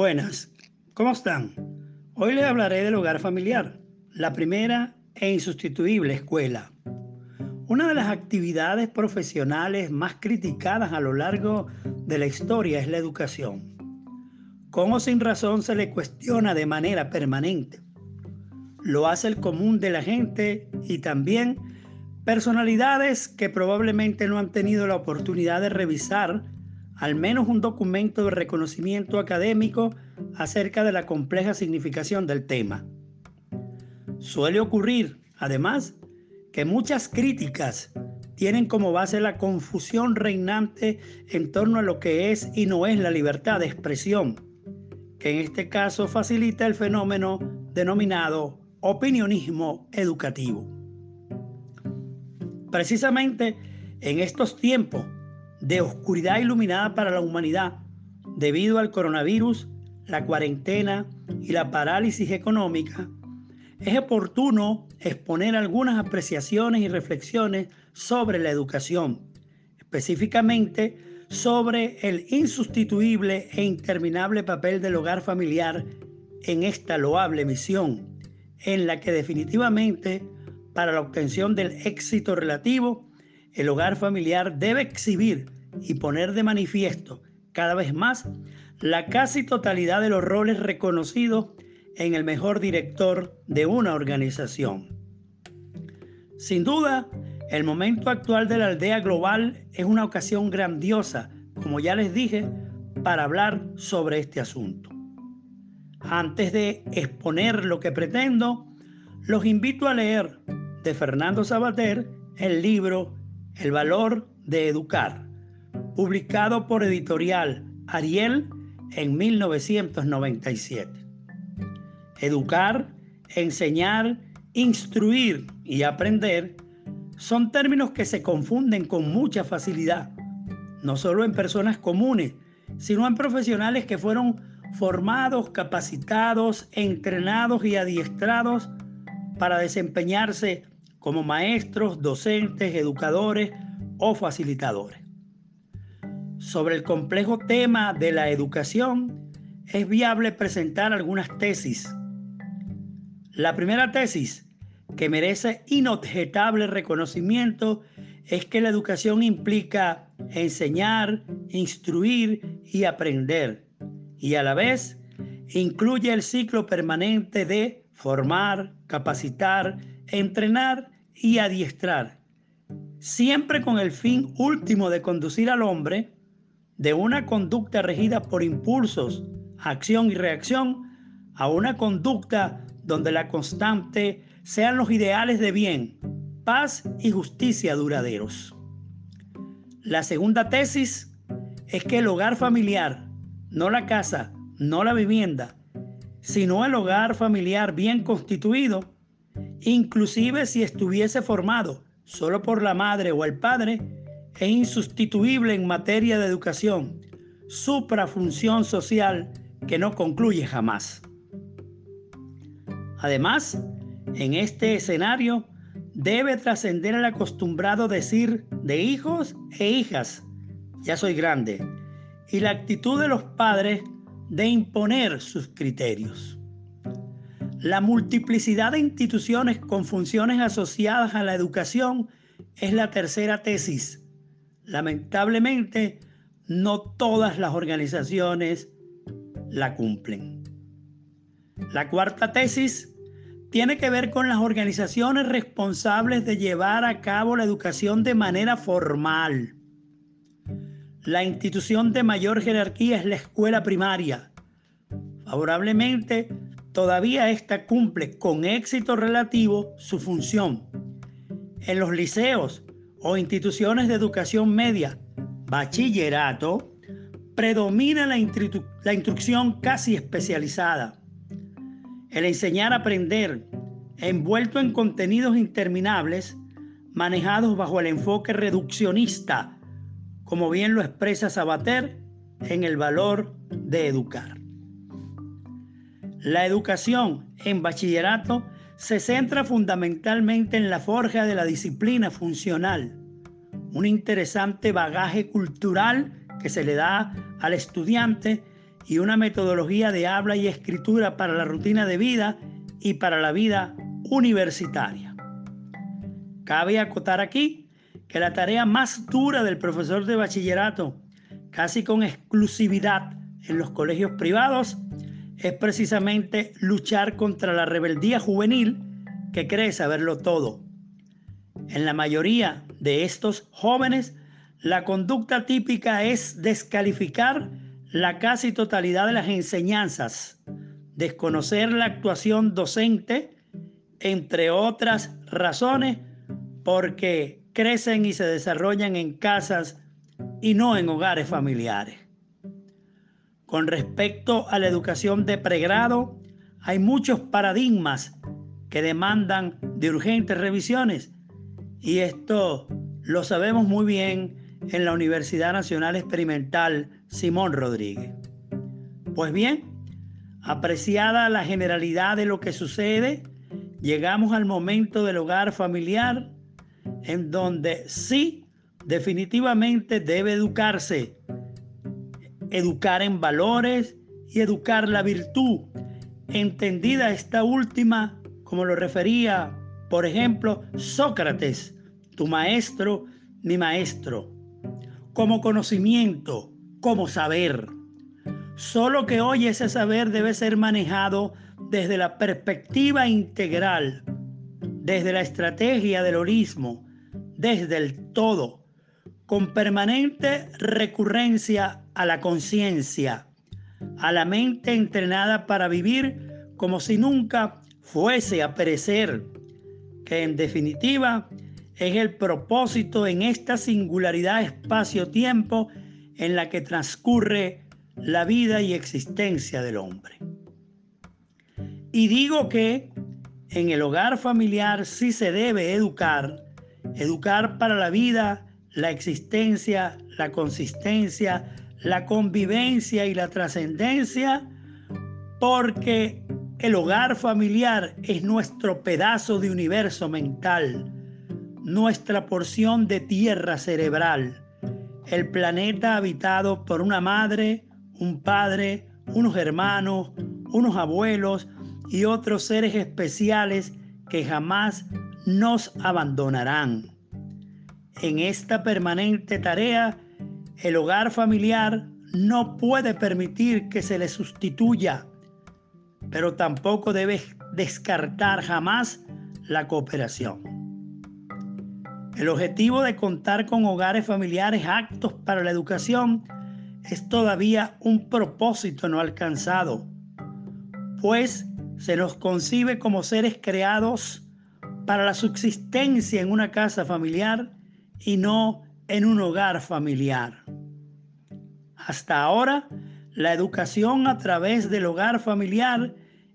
Buenas, ¿cómo están? Hoy les hablaré del hogar familiar, la primera e insustituible escuela. Una de las actividades profesionales más criticadas a lo largo de la historia es la educación. Con o sin razón se le cuestiona de manera permanente. Lo hace el común de la gente y también personalidades que probablemente no han tenido la oportunidad de revisar al menos un documento de reconocimiento académico acerca de la compleja significación del tema. Suele ocurrir, además, que muchas críticas tienen como base la confusión reinante en torno a lo que es y no es la libertad de expresión, que en este caso facilita el fenómeno denominado opinionismo educativo. Precisamente en estos tiempos de oscuridad iluminada para la humanidad debido al coronavirus, la cuarentena y la parálisis económica, es oportuno exponer algunas apreciaciones y reflexiones sobre la educación, específicamente sobre el insustituible e interminable papel del hogar familiar en esta loable misión, en la que definitivamente para la obtención del éxito relativo el hogar familiar debe exhibir y poner de manifiesto cada vez más la casi totalidad de los roles reconocidos en el mejor director de una organización. Sin duda, el momento actual de la aldea global es una ocasión grandiosa, como ya les dije, para hablar sobre este asunto. Antes de exponer lo que pretendo, los invito a leer de Fernando Sabater el libro el valor de educar, publicado por editorial Ariel en 1997. Educar, enseñar, instruir y aprender son términos que se confunden con mucha facilidad, no solo en personas comunes, sino en profesionales que fueron formados, capacitados, entrenados y adiestrados para desempeñarse como maestros, docentes, educadores o facilitadores. Sobre el complejo tema de la educación, es viable presentar algunas tesis. La primera tesis, que merece inobjetable reconocimiento, es que la educación implica enseñar, instruir y aprender, y a la vez incluye el ciclo permanente de formar, capacitar, entrenar y adiestrar, siempre con el fin último de conducir al hombre de una conducta regida por impulsos, acción y reacción, a una conducta donde la constante sean los ideales de bien, paz y justicia duraderos. La segunda tesis es que el hogar familiar, no la casa, no la vivienda, sino el hogar familiar bien constituido, inclusive si estuviese formado solo por la madre o el padre, es insustituible en materia de educación, suprafunción social que no concluye jamás. Además, en este escenario debe trascender el acostumbrado decir de hijos e hijas, ya soy grande, y la actitud de los padres de imponer sus criterios. La multiplicidad de instituciones con funciones asociadas a la educación es la tercera tesis. Lamentablemente, no todas las organizaciones la cumplen. La cuarta tesis tiene que ver con las organizaciones responsables de llevar a cabo la educación de manera formal. La institución de mayor jerarquía es la escuela primaria. Favorablemente, todavía ésta cumple con éxito relativo su función. En los liceos o instituciones de educación media, bachillerato, predomina la, la instrucción casi especializada. El enseñar a aprender, envuelto en contenidos interminables, manejados bajo el enfoque reduccionista, como bien lo expresa Sabater en el valor de educar. La educación en bachillerato se centra fundamentalmente en la forja de la disciplina funcional, un interesante bagaje cultural que se le da al estudiante y una metodología de habla y escritura para la rutina de vida y para la vida universitaria. Cabe acotar aquí que la tarea más dura del profesor de bachillerato, casi con exclusividad en los colegios privados, es precisamente luchar contra la rebeldía juvenil que cree saberlo todo. En la mayoría de estos jóvenes, la conducta típica es descalificar la casi totalidad de las enseñanzas, desconocer la actuación docente, entre otras razones, porque crecen y se desarrollan en casas y no en hogares familiares. Con respecto a la educación de pregrado, hay muchos paradigmas que demandan de urgentes revisiones y esto lo sabemos muy bien en la Universidad Nacional Experimental Simón Rodríguez. Pues bien, apreciada la generalidad de lo que sucede, llegamos al momento del hogar familiar en donde sí, definitivamente debe educarse, educar en valores y educar la virtud, entendida esta última como lo refería, por ejemplo, Sócrates, tu maestro, mi maestro, como conocimiento, como saber. Solo que hoy ese saber debe ser manejado desde la perspectiva integral, desde la estrategia del holismo, desde el todo, con permanente recurrencia a la conciencia, a la mente entrenada para vivir como si nunca fuese a perecer, que en definitiva es el propósito en esta singularidad espacio-tiempo en la que transcurre la vida y existencia del hombre. Y digo que en el hogar familiar sí se debe educar Educar para la vida, la existencia, la consistencia, la convivencia y la trascendencia, porque el hogar familiar es nuestro pedazo de universo mental, nuestra porción de tierra cerebral, el planeta habitado por una madre, un padre, unos hermanos, unos abuelos y otros seres especiales que jamás nos abandonarán. En esta permanente tarea, el hogar familiar no puede permitir que se le sustituya, pero tampoco debe descartar jamás la cooperación. El objetivo de contar con hogares familiares aptos para la educación es todavía un propósito no alcanzado, pues se nos concibe como seres creados para la subsistencia en una casa familiar y no en un hogar familiar. Hasta ahora, la educación a través del hogar familiar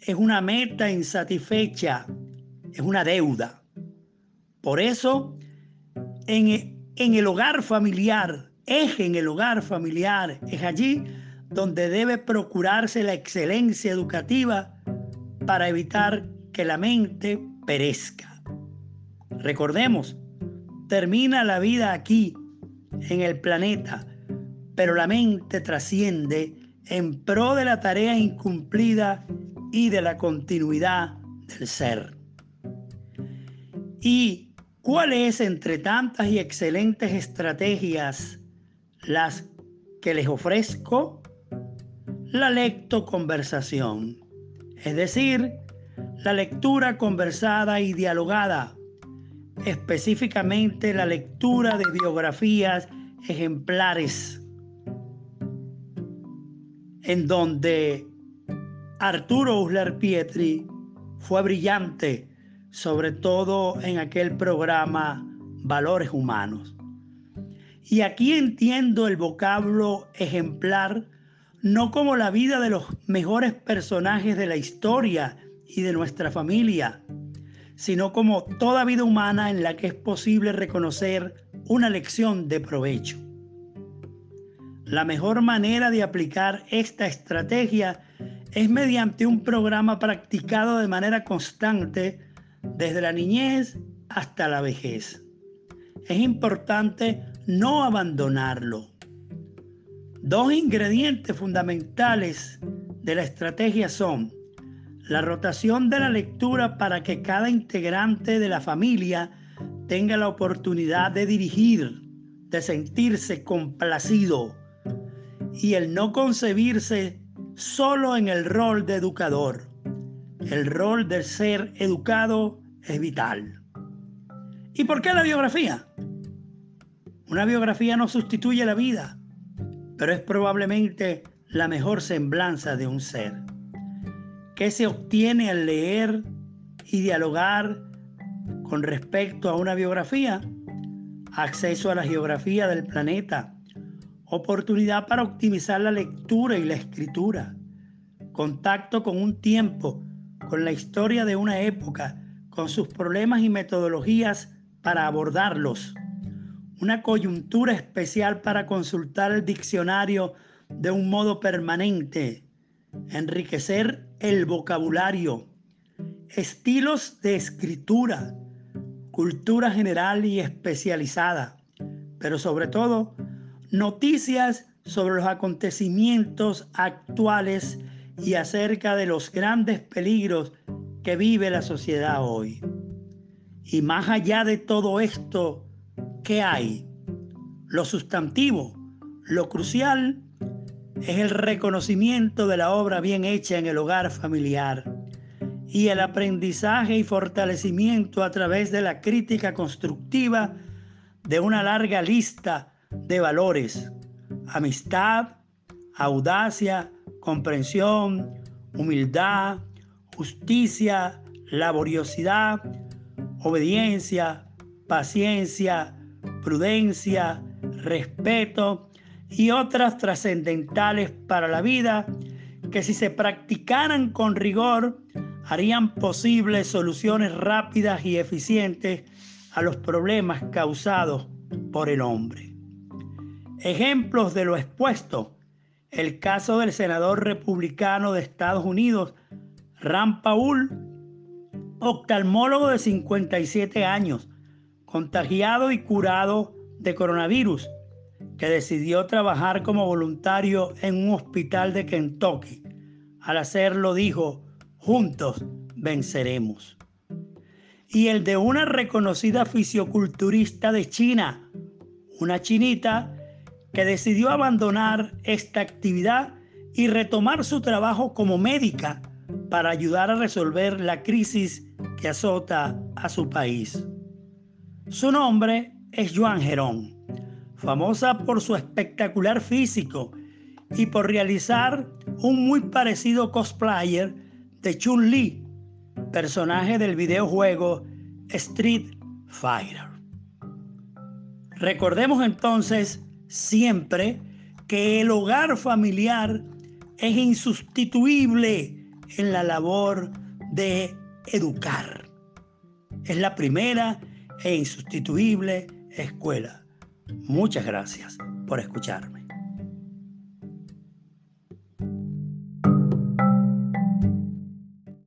es una meta insatisfecha, es una deuda. Por eso, en, en el hogar familiar, es en el hogar familiar, es allí donde debe procurarse la excelencia educativa para evitar que la mente perezca. Recordemos, termina la vida aquí, en el planeta, pero la mente trasciende en pro de la tarea incumplida y de la continuidad del ser. ¿Y cuál es entre tantas y excelentes estrategias las que les ofrezco? La lectoconversación, es decir, la lectura conversada y dialogada específicamente la lectura de biografías ejemplares, en donde Arturo Uslar Pietri fue brillante, sobre todo en aquel programa Valores Humanos. Y aquí entiendo el vocablo ejemplar no como la vida de los mejores personajes de la historia y de nuestra familia, sino como toda vida humana en la que es posible reconocer una lección de provecho. La mejor manera de aplicar esta estrategia es mediante un programa practicado de manera constante desde la niñez hasta la vejez. Es importante no abandonarlo. Dos ingredientes fundamentales de la estrategia son la rotación de la lectura para que cada integrante de la familia tenga la oportunidad de dirigir, de sentirse complacido y el no concebirse solo en el rol de educador. El rol del ser educado es vital. ¿Y por qué la biografía? Una biografía no sustituye la vida, pero es probablemente la mejor semblanza de un ser. ¿Qué se obtiene al leer y dialogar con respecto a una biografía? Acceso a la geografía del planeta, oportunidad para optimizar la lectura y la escritura, contacto con un tiempo, con la historia de una época, con sus problemas y metodologías para abordarlos. Una coyuntura especial para consultar el diccionario de un modo permanente, enriquecer el vocabulario, estilos de escritura, cultura general y especializada, pero sobre todo noticias sobre los acontecimientos actuales y acerca de los grandes peligros que vive la sociedad hoy. Y más allá de todo esto, ¿qué hay? Lo sustantivo, lo crucial es el reconocimiento de la obra bien hecha en el hogar familiar y el aprendizaje y fortalecimiento a través de la crítica constructiva de una larga lista de valores, amistad, audacia, comprensión, humildad, justicia, laboriosidad, obediencia, paciencia, prudencia, respeto y otras trascendentales para la vida que si se practicaran con rigor harían posibles soluciones rápidas y eficientes a los problemas causados por el hombre. Ejemplos de lo expuesto, el caso del senador republicano de Estados Unidos, Ram Paul, oftalmólogo de 57 años, contagiado y curado de coronavirus, que decidió trabajar como voluntario en un hospital de Kentucky. Al hacerlo dijo, juntos venceremos. Y el de una reconocida fisioculturista de China, una chinita que decidió abandonar esta actividad y retomar su trabajo como médica para ayudar a resolver la crisis que azota a su país. Su nombre es Joan Gerón, famosa por su espectacular físico y por realizar un muy parecido cosplayer de Chun-Li, personaje del videojuego Street Fighter. Recordemos entonces siempre que el hogar familiar es insustituible en la labor de educar. Es la primera e insustituible escuela. Muchas gracias por escucharme.